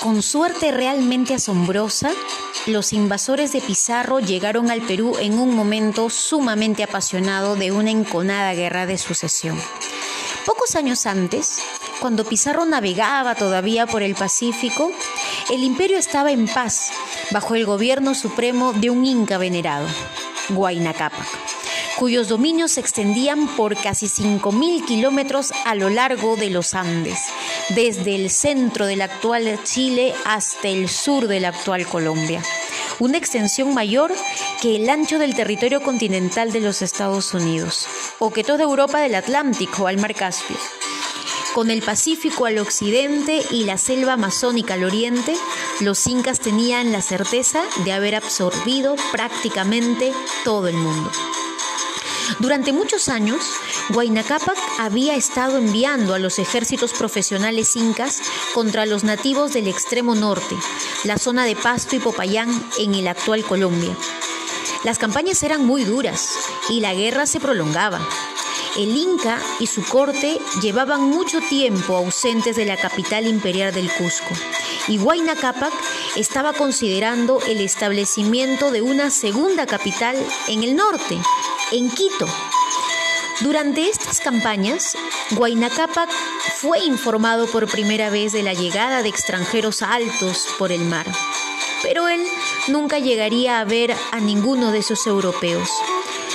con suerte realmente asombrosa, los invasores de Pizarro llegaron al Perú en un momento sumamente apasionado de una enconada guerra de sucesión. Pocos años antes, cuando Pizarro navegaba todavía por el Pacífico, el imperio estaba en paz bajo el gobierno supremo de un inca venerado, Huayna Cápac, cuyos dominios se extendían por casi 5.000 kilómetros a lo largo de los Andes, desde el centro del actual Chile hasta el sur de la actual Colombia una extensión mayor que el ancho del territorio continental de los Estados Unidos, o que toda Europa del Atlántico al mar Caspio. Con el Pacífico al occidente y la selva amazónica al oriente, los incas tenían la certeza de haber absorbido prácticamente todo el mundo. Durante muchos años, Huayna Cápac había estado enviando a los ejércitos profesionales incas contra los nativos del extremo norte, la zona de Pasto y Popayán en el actual Colombia. Las campañas eran muy duras y la guerra se prolongaba. El Inca y su corte llevaban mucho tiempo ausentes de la capital imperial del Cusco y Huayna Cápac estaba considerando el establecimiento de una segunda capital en el norte, en Quito. Durante estas campañas, Huayna Cápac fue informado por primera vez de la llegada de extranjeros altos por el mar, pero él nunca llegaría a ver a ninguno de esos europeos.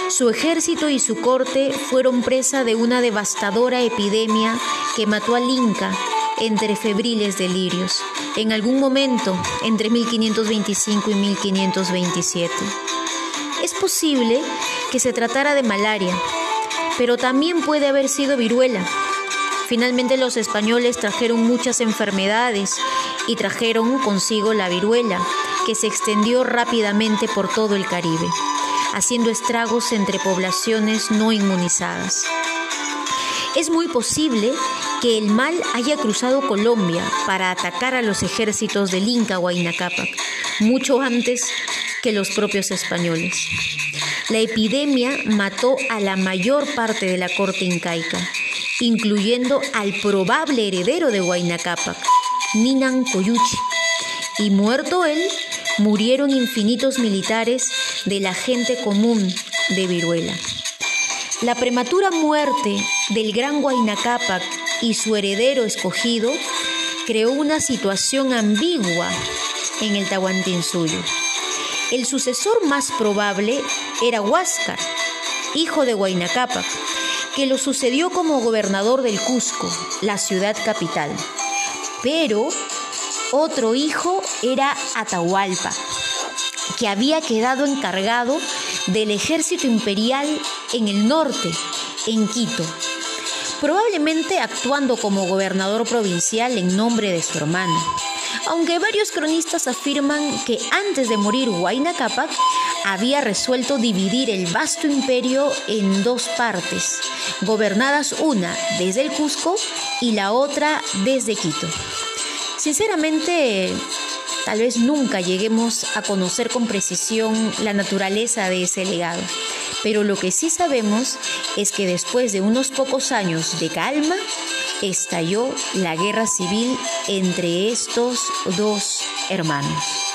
Su ejército y su corte fueron presa de una devastadora epidemia que mató al Inca entre febriles delirios, en algún momento entre 1525 y 1527. Posible que se tratara de malaria, pero también puede haber sido viruela. Finalmente los españoles trajeron muchas enfermedades y trajeron consigo la viruela, que se extendió rápidamente por todo el Caribe haciendo estragos entre poblaciones no inmunizadas. Es muy posible que el mal haya cruzado Colombia para atacar a los ejércitos del Inca Huayna Cápac, mucho antes que los propios españoles. La epidemia mató a la mayor parte de la corte incaica, incluyendo al probable heredero de Huayna Cápac, Ninan Coyuchi, y muerto él, murieron infinitos militares de la gente común de Viruela. La prematura muerte del gran Huayna Cápac y su heredero escogido creó una situación ambigua en el Tahuantinsuyo. El sucesor más probable era Huáscar, hijo de Huayna Cápac, que lo sucedió como gobernador del Cusco, la ciudad capital. Pero otro hijo era Atahualpa, que había quedado encargado del ejército imperial en el norte, en Quito, probablemente actuando como gobernador provincial en nombre de su hermano. Aunque varios cronistas afirman que antes de morir Huayna Cápac había resuelto dividir el vasto imperio en dos partes, gobernadas una desde el Cusco y la otra desde Quito. Sinceramente, tal vez nunca lleguemos a conocer con precisión la naturaleza de ese legado, pero lo que sí sabemos es que después de unos pocos años de calma, estalló la guerra civil entre estos dos hermanos.